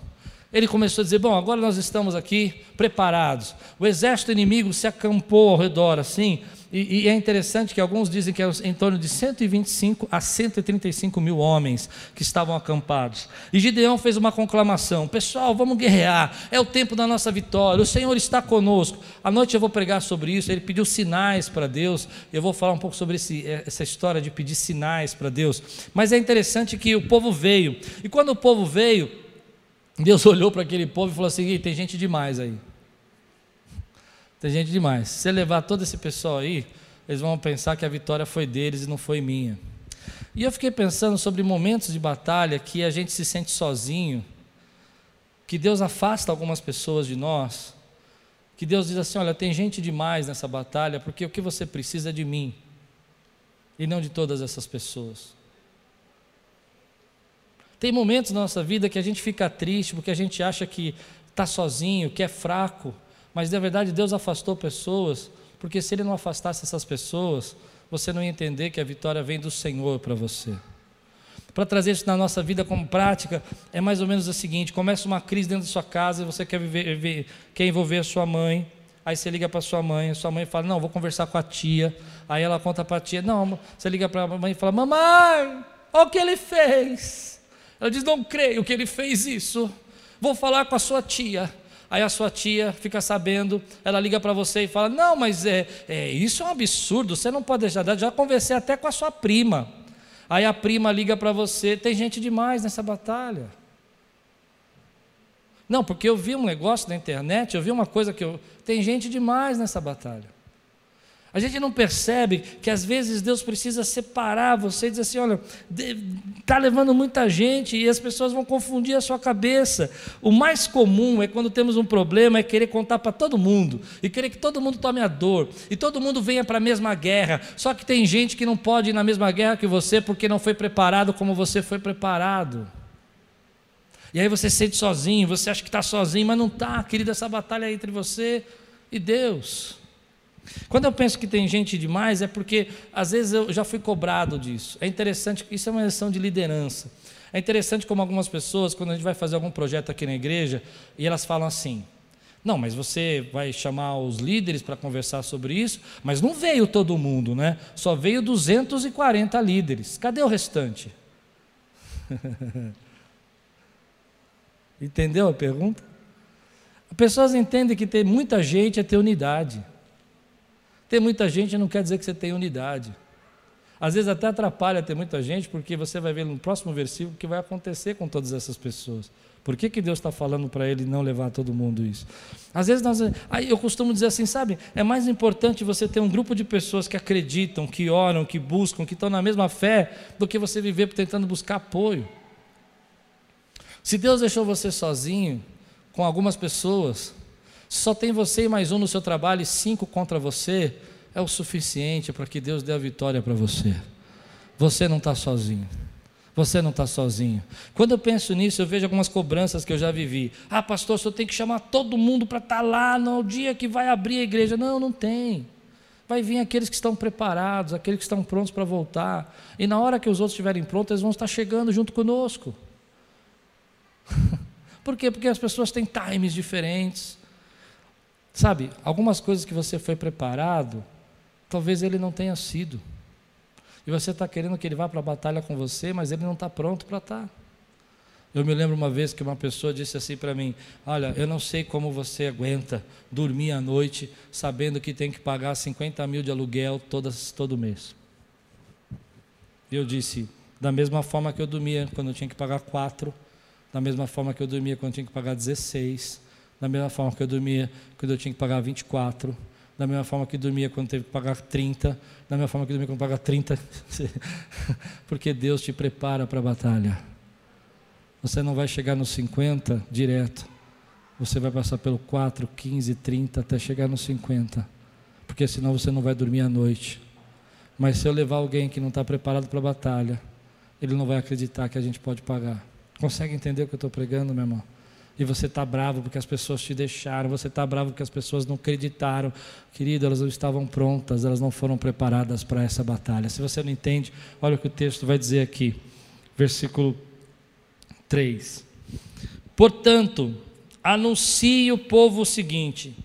Ele começou a dizer: Bom, agora nós estamos aqui preparados. O exército inimigo se acampou ao redor, assim, e, e, é interessante que alguns dizem que é em torno de 125 a 135 mil homens que estavam acampados. E Gideão fez uma conclamação: Pessoal, vamos guerrear, é o tempo da nossa vitória, o Senhor está conosco. À noite eu vou pregar sobre isso. Ele pediu sinais para Deus. Eu vou falar um pouco sobre esse, eh, essa história de pedir sinais para Deus. Mas é interessante que o povo veio, e quando o povo veio, Deus olhou para aquele povo e falou assim: tem gente demais aí. Tem gente demais. Se você levar todo esse pessoal aí, eles vão pensar que a vitória foi deles e não foi minha. E eu fiquei pensando sobre momentos de batalha que a gente se sente sozinho, que Deus afasta algumas pessoas de nós, que Deus diz assim: olha, tem gente demais nessa batalha, porque o que você precisa é de mim, e não de todas essas pessoas. Tem momentos na nossa vida que a gente fica triste porque a gente acha que está sozinho, que é fraco, mas na verdade Deus afastou pessoas, porque se Ele não afastasse essas pessoas, você não ia entender que a vitória vem do Senhor para você. Para trazer isso na nossa vida como prática, é mais ou menos o seguinte: começa uma crise dentro da sua casa e você quer, viver, quer envolver a sua mãe. Aí você liga para sua mãe, a sua mãe fala: Não, vou conversar com a tia. Aí ela conta para a tia: Não, você liga para a mãe e fala: Mamãe, olha o que ele fez. Ela diz: Não creio que ele fez isso. Vou falar com a sua tia. Aí a sua tia fica sabendo, ela liga para você e fala: Não, mas é, é, isso é um absurdo, você não pode deixar. Já conversei até com a sua prima. Aí a prima liga para você: Tem gente demais nessa batalha. Não, porque eu vi um negócio na internet, eu vi uma coisa que eu. Tem gente demais nessa batalha. A gente não percebe que às vezes Deus precisa separar você e dizer assim: olha, está levando muita gente e as pessoas vão confundir a sua cabeça. O mais comum é quando temos um problema, é querer contar para todo mundo e querer que todo mundo tome a dor e todo mundo venha para a mesma guerra. Só que tem gente que não pode ir na mesma guerra que você porque não foi preparado como você foi preparado. E aí você se sente sozinho, você acha que está sozinho, mas não está, querido, essa batalha é entre você e Deus. Quando eu penso que tem gente demais, é porque às vezes eu já fui cobrado disso. É interessante isso é uma lição de liderança. É interessante como algumas pessoas, quando a gente vai fazer algum projeto aqui na igreja, e elas falam assim: não, mas você vai chamar os líderes para conversar sobre isso, mas não veio todo mundo, né? Só veio 240 líderes. Cadê o restante? Entendeu a pergunta? As pessoas entendem que ter muita gente é ter unidade. Ter muita gente não quer dizer que você tem unidade. Às vezes até atrapalha ter muita gente, porque você vai ver no próximo versículo o que vai acontecer com todas essas pessoas. Por que, que Deus está falando para ele não levar todo mundo isso? Às vezes nós, aí eu costumo dizer assim, sabe? É mais importante você ter um grupo de pessoas que acreditam, que oram, que buscam, que estão na mesma fé, do que você viver tentando buscar apoio. Se Deus deixou você sozinho, com algumas pessoas, só tem você e mais um no seu trabalho e cinco contra você, é o suficiente para que Deus dê a vitória para você. Você não está sozinho. Você não está sozinho. Quando eu penso nisso, eu vejo algumas cobranças que eu já vivi. Ah, pastor, senhor tem que chamar todo mundo para estar tá lá no dia que vai abrir a igreja. Não, não tem. Vai vir aqueles que estão preparados, aqueles que estão prontos para voltar. E na hora que os outros estiverem prontos, eles vão estar chegando junto conosco. Por quê? Porque as pessoas têm times diferentes. Sabe, algumas coisas que você foi preparado, talvez ele não tenha sido. E você está querendo que ele vá para a batalha com você, mas ele não está pronto para estar. Tá. Eu me lembro uma vez que uma pessoa disse assim para mim: Olha, eu não sei como você aguenta dormir à noite sabendo que tem que pagar 50 mil de aluguel todas, todo mês. Eu disse: Da mesma forma que eu dormia quando eu tinha que pagar quatro, da mesma forma que eu dormia quando eu tinha que pagar 16, da mesma forma que eu dormia quando eu tinha que pagar 24, da mesma forma que dormia quando teve que pagar 30, da mesma forma que dormia quando pagar 30, porque Deus te prepara para a batalha. Você não vai chegar nos 50 direto, você vai passar pelo 4, 15, 30 até chegar nos 50, porque senão você não vai dormir à noite. Mas se eu levar alguém que não está preparado para a batalha, ele não vai acreditar que a gente pode pagar. Consegue entender o que eu estou pregando, meu irmão? E você está bravo porque as pessoas te deixaram, você está bravo porque as pessoas não acreditaram. Querido, elas não estavam prontas, elas não foram preparadas para essa batalha. Se você não entende, olha o que o texto vai dizer aqui, versículo 3. Portanto, anuncie o povo o seguinte: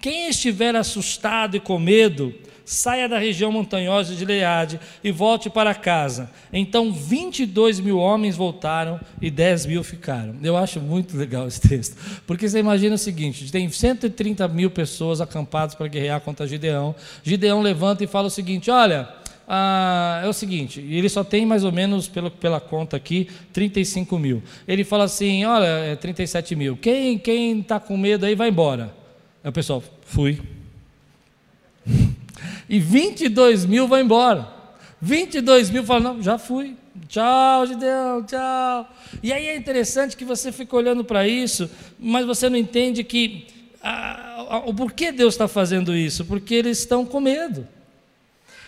quem estiver assustado e com medo, saia da região montanhosa de Leade e volte para casa. Então 22 mil homens voltaram e 10 mil ficaram. Eu acho muito legal esse texto, porque você imagina o seguinte: tem 130 mil pessoas acampadas para guerrear contra Gideão. Gideão levanta e fala o seguinte: olha. Ah, é o seguinte, ele só tem mais ou menos, pelo, pela conta aqui, 35 mil. Ele fala assim: olha, é 37 mil. Quem está com medo aí vai embora. Aí o pessoal, fui e 22 mil vai embora. 22 mil falam, não, já fui. Tchau, Gideão, tchau. E aí é interessante que você fica olhando para isso, mas você não entende que o porquê Deus está fazendo isso? Porque eles estão com medo.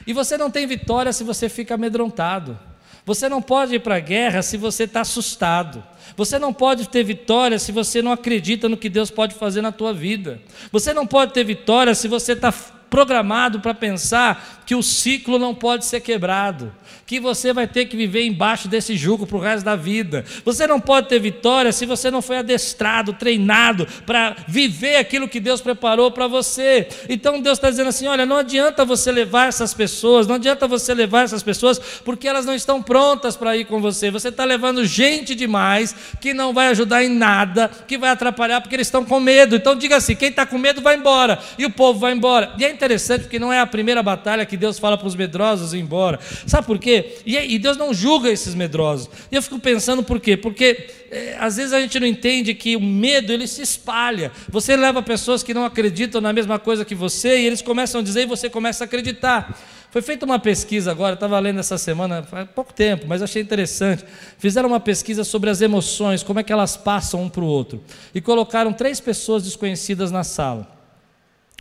E você não tem vitória se você fica amedrontado. Você não pode ir para a guerra se você está assustado. Você não pode ter vitória se você não acredita no que Deus pode fazer na tua vida. Você não pode ter vitória se você está programado para pensar que o ciclo não pode ser quebrado, que você vai ter que viver embaixo desse jugo para o resto da vida. Você não pode ter vitória se você não foi adestrado, treinado para viver aquilo que Deus preparou para você. Então Deus está dizendo assim: olha, não adianta você levar essas pessoas, não adianta você levar essas pessoas porque elas não estão prontas para ir com você. Você está levando gente demais que não vai ajudar em nada, que vai atrapalhar porque eles estão com medo. Então diga assim: quem está com medo vai embora e o povo vai embora. E é interessante porque não é a primeira batalha que Deus fala para os medrosos ir embora. Sabe por quê? E, e Deus não julga esses medrosos. E eu fico pensando por quê? Porque é, às vezes a gente não entende que o medo ele se espalha. Você leva pessoas que não acreditam na mesma coisa que você e eles começam a dizer e você começa a acreditar. Foi feita uma pesquisa agora, estava lendo essa semana, faz pouco tempo, mas achei interessante. Fizeram uma pesquisa sobre as emoções, como é que elas passam um para o outro. E colocaram três pessoas desconhecidas na sala.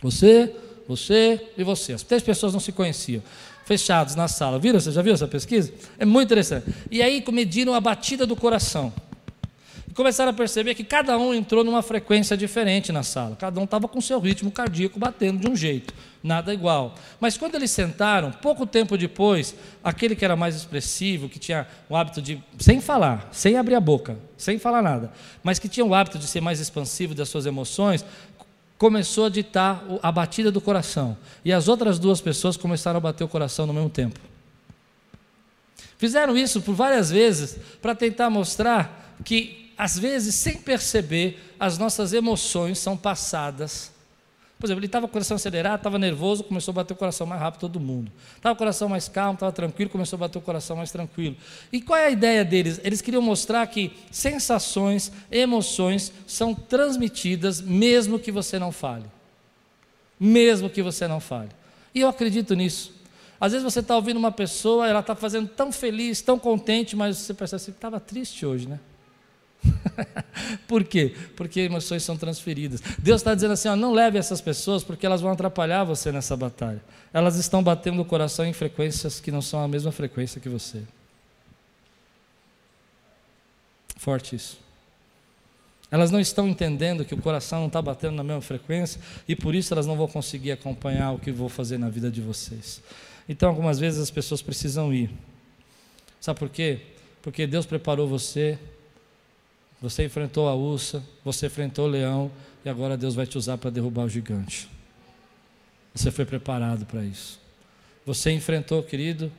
Você, você e você. As três pessoas não se conheciam. Fechados na sala. Viram? Você já viu essa pesquisa? É muito interessante. E aí mediram a batida do coração. E começaram a perceber que cada um entrou numa frequência diferente na sala. Cada um estava com seu ritmo cardíaco batendo de um jeito, nada igual. Mas quando eles sentaram, pouco tempo depois, aquele que era mais expressivo, que tinha o hábito de, sem falar, sem abrir a boca, sem falar nada, mas que tinha o hábito de ser mais expansivo das suas emoções, começou a ditar a batida do coração. E as outras duas pessoas começaram a bater o coração no mesmo tempo. Fizeram isso por várias vezes para tentar mostrar que às vezes, sem perceber, as nossas emoções são passadas. Por exemplo, ele estava com o coração acelerado, estava nervoso, começou a bater o coração mais rápido todo mundo. Estava com o coração mais calmo, estava tranquilo, começou a bater o coração mais tranquilo. E qual é a ideia deles? Eles queriam mostrar que sensações, emoções são transmitidas mesmo que você não fale. Mesmo que você não fale. E eu acredito nisso. Às vezes você está ouvindo uma pessoa, ela está fazendo tão feliz, tão contente, mas você percebe que estava triste hoje, né? Por quê? Porque emoções são transferidas. Deus está dizendo assim: ó, não leve essas pessoas porque elas vão atrapalhar você nessa batalha. Elas estão batendo o coração em frequências que não são a mesma frequência que você. Forte isso. Elas não estão entendendo que o coração não está batendo na mesma frequência e por isso elas não vão conseguir acompanhar o que vou fazer na vida de vocês. Então, algumas vezes as pessoas precisam ir. Sabe por quê? Porque Deus preparou você você enfrentou a ursa, você enfrentou o leão, e agora Deus vai te usar para derrubar o gigante. Você foi preparado para isso. Você enfrentou, querido,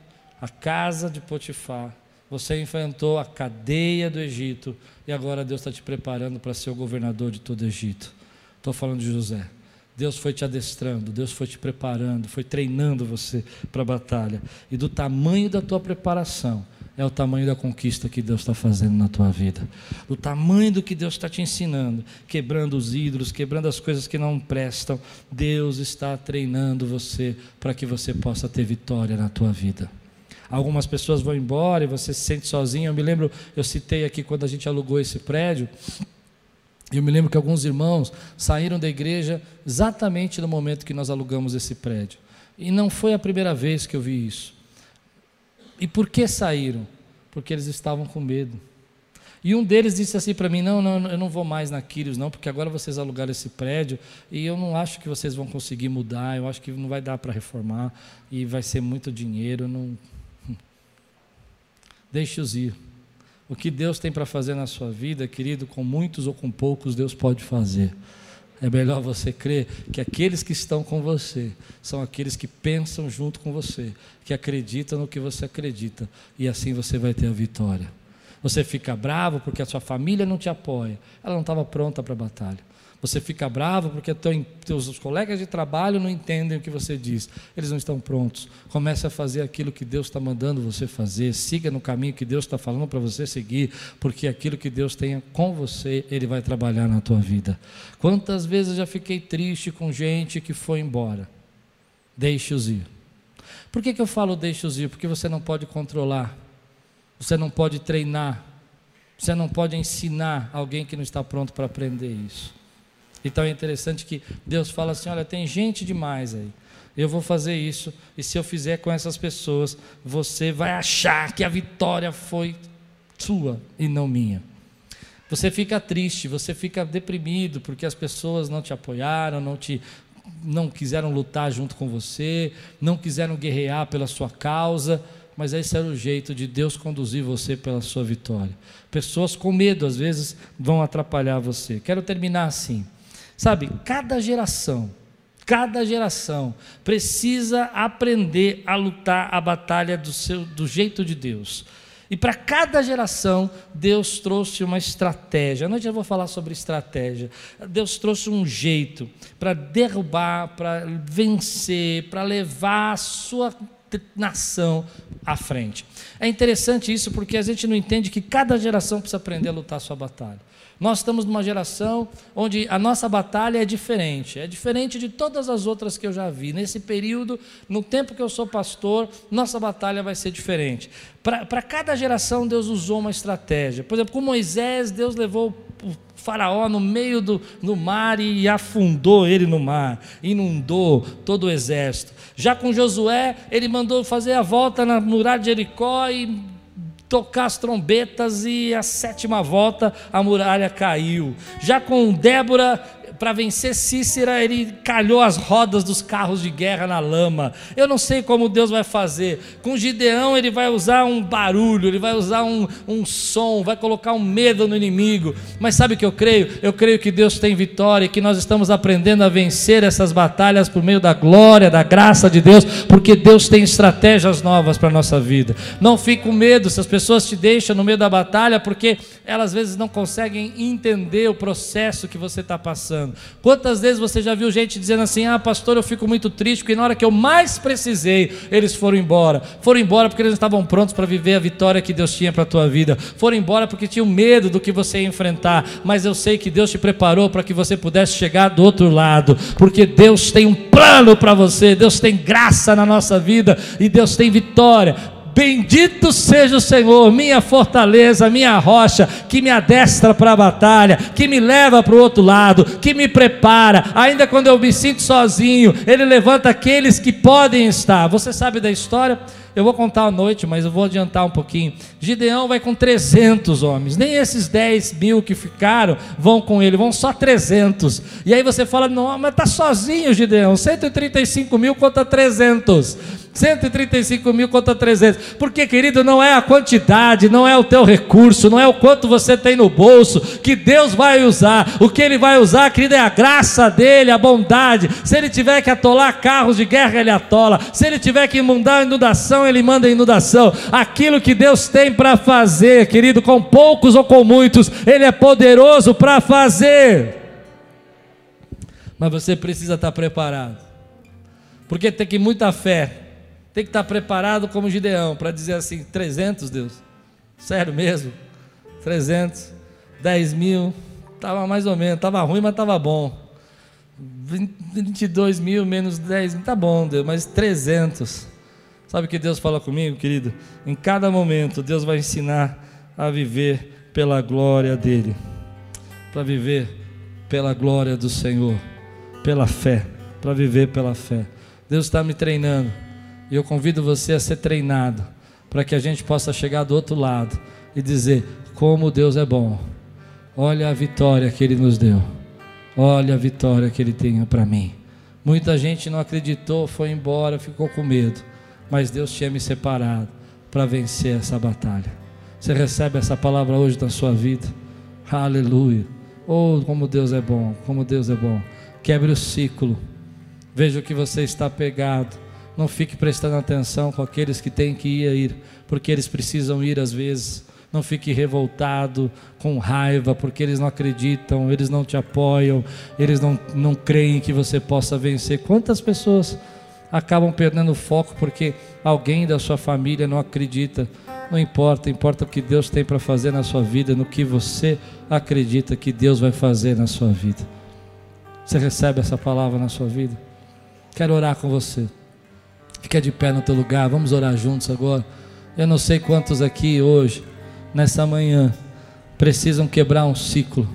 a casa de Potifar. Você enfrentou a cadeia do Egito. E agora Deus está te preparando para ser o governador de todo o Egito. Estou falando de José. Deus foi te adestrando, Deus foi te preparando, foi treinando você para a batalha. E do tamanho da tua preparação, é o tamanho da conquista que Deus está fazendo na tua vida. O tamanho do que Deus está te ensinando, quebrando os ídolos, quebrando as coisas que não prestam. Deus está treinando você para que você possa ter vitória na tua vida. Algumas pessoas vão embora e você se sente sozinho. Eu me lembro, eu citei aqui quando a gente alugou esse prédio. Eu me lembro que alguns irmãos saíram da igreja exatamente no momento que nós alugamos esse prédio. E não foi a primeira vez que eu vi isso. E por que saíram? Porque eles estavam com medo. E um deles disse assim para mim: não, não, eu não vou mais na Quírios, não, porque agora vocês alugaram esse prédio e eu não acho que vocês vão conseguir mudar, eu acho que não vai dar para reformar e vai ser muito dinheiro. Não... Deixe-os ir. O que Deus tem para fazer na sua vida, querido, com muitos ou com poucos, Deus pode fazer. É melhor você crer que aqueles que estão com você são aqueles que pensam junto com você, que acreditam no que você acredita, e assim você vai ter a vitória. Você fica bravo porque a sua família não te apoia, ela não estava pronta para a batalha. Você fica bravo porque teu, teus colegas de trabalho não entendem o que você diz. Eles não estão prontos. Comece a fazer aquilo que Deus está mandando você fazer. Siga no caminho que Deus está falando para você seguir, porque aquilo que Deus tenha com você, Ele vai trabalhar na tua vida. Quantas vezes eu já fiquei triste com gente que foi embora? Deixe-os ir. Por que, que eu falo deixe-os ir? Porque você não pode controlar, você não pode treinar, você não pode ensinar alguém que não está pronto para aprender isso. Então é interessante que Deus fala assim: olha, tem gente demais aí. Eu vou fazer isso, e se eu fizer com essas pessoas, você vai achar que a vitória foi sua e não minha. Você fica triste, você fica deprimido porque as pessoas não te apoiaram, não te não quiseram lutar junto com você, não quiseram guerrear pela sua causa, mas esse era o jeito de Deus conduzir você pela sua vitória. Pessoas com medo às vezes vão atrapalhar você. Quero terminar assim. Sabe, cada geração, cada geração precisa aprender a lutar a batalha do, seu, do jeito de Deus. E para cada geração, Deus trouxe uma estratégia. À eu vou falar sobre estratégia. Deus trouxe um jeito para derrubar, para vencer, para levar a sua nação à frente. É interessante isso porque a gente não entende que cada geração precisa aprender a lutar a sua batalha. Nós estamos numa geração onde a nossa batalha é diferente, é diferente de todas as outras que eu já vi. Nesse período, no tempo que eu sou pastor, nossa batalha vai ser diferente. Para cada geração, Deus usou uma estratégia. Por exemplo, com Moisés, Deus levou o faraó no meio do no mar e afundou ele no mar, inundou todo o exército. Já com Josué, ele mandou fazer a volta na muralha de Jericó e tocar as trombetas e a sétima volta a muralha caiu. Já com Débora para vencer Cícera, ele calhou as rodas dos carros de guerra na lama. Eu não sei como Deus vai fazer. Com Gideão, ele vai usar um barulho, ele vai usar um, um som, vai colocar um medo no inimigo. Mas sabe o que eu creio? Eu creio que Deus tem vitória e que nós estamos aprendendo a vencer essas batalhas por meio da glória, da graça de Deus, porque Deus tem estratégias novas para a nossa vida. Não fique com medo se as pessoas te deixam no meio da batalha, porque elas às vezes não conseguem entender o processo que você está passando. Quantas vezes você já viu gente dizendo assim: ah, pastor, eu fico muito triste, porque na hora que eu mais precisei, eles foram embora. Foram embora porque eles estavam prontos para viver a vitória que Deus tinha para a tua vida. Foram embora porque tinham medo do que você ia enfrentar. Mas eu sei que Deus te preparou para que você pudesse chegar do outro lado, porque Deus tem um plano para você, Deus tem graça na nossa vida e Deus tem vitória. Bendito seja o Senhor, minha fortaleza, minha rocha, que me adestra para a batalha, que me leva para o outro lado, que me prepara, ainda quando eu me sinto sozinho, Ele levanta aqueles que podem estar. Você sabe da história? Eu vou contar à noite, mas eu vou adiantar um pouquinho. Gideão vai com 300 homens, nem esses 10 mil que ficaram vão com ele, vão só 300. E aí você fala, não, mas está sozinho Gideão, 135 mil contra 300. 135 mil contra 300. Porque, querido, não é a quantidade, não é o teu recurso, não é o quanto você tem no bolso que Deus vai usar. O que Ele vai usar, querido, é a graça dEle, a bondade. Se Ele tiver que atolar carros de guerra, Ele atola. Se Ele tiver que mandar inundação, Ele manda inundação. Aquilo que Deus tem para fazer, querido, com poucos ou com muitos, Ele é poderoso para fazer. Mas você precisa estar preparado. Porque tem que muita fé tem que estar preparado como Gideão para dizer assim: 300, Deus, sério mesmo? 300, 10 mil, estava mais ou menos, estava ruim, mas estava bom. 22 mil menos 10 mil, tá bom, Deus, mas 300. Sabe o que Deus fala comigo, querido? Em cada momento, Deus vai ensinar a viver pela glória dEle, para viver pela glória do Senhor, pela fé, para viver pela fé. Deus está me treinando e eu convido você a ser treinado para que a gente possa chegar do outro lado e dizer: como Deus é bom. Olha a vitória que Ele nos deu. Olha a vitória que Ele tem para mim. Muita gente não acreditou, foi embora, ficou com medo. Mas Deus tinha me separado para vencer essa batalha. Você recebe essa palavra hoje na sua vida? Aleluia. Oh, como Deus é bom, como Deus é bom. Quebre o ciclo. Veja o que você está pegado não fique prestando atenção com aqueles que têm que ir, porque eles precisam ir às vezes. Não fique revoltado, com raiva, porque eles não acreditam, eles não te apoiam, eles não, não creem que você possa vencer. Quantas pessoas acabam perdendo o foco porque alguém da sua família não acredita? Não importa, importa o que Deus tem para fazer na sua vida, no que você acredita que Deus vai fazer na sua vida. Você recebe essa palavra na sua vida? Quero orar com você. Fica de pé no teu lugar, vamos orar juntos agora. Eu não sei quantos aqui hoje, nessa manhã, precisam quebrar um ciclo.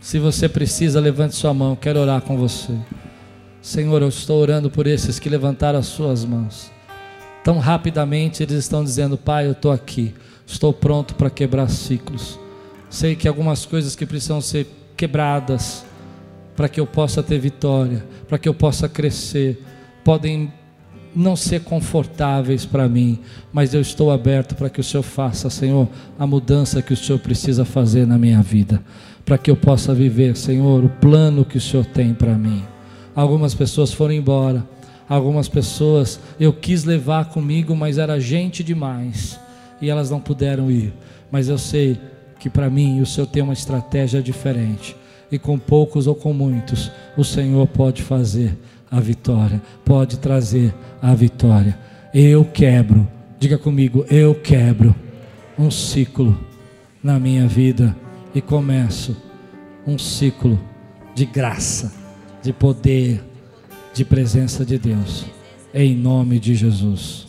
Se você precisa, levante sua mão, quero orar com você. Senhor, eu estou orando por esses que levantaram as suas mãos. Tão rapidamente eles estão dizendo: Pai, eu estou aqui, estou pronto para quebrar ciclos. Sei que algumas coisas que precisam ser quebradas para que eu possa ter vitória, para que eu possa crescer, podem não ser confortáveis para mim, mas eu estou aberto para que o Senhor faça, Senhor, a mudança que o Senhor precisa fazer na minha vida, para que eu possa viver, Senhor, o plano que o Senhor tem para mim. Algumas pessoas foram embora, algumas pessoas eu quis levar comigo, mas era gente demais e elas não puderam ir. Mas eu sei que para mim o Senhor tem uma estratégia diferente e com poucos ou com muitos o Senhor pode fazer a vitória, pode trazer a vitória. Eu quebro, diga comigo, eu quebro um ciclo na minha vida e começo um ciclo de graça, de poder, de presença de Deus, em nome de Jesus.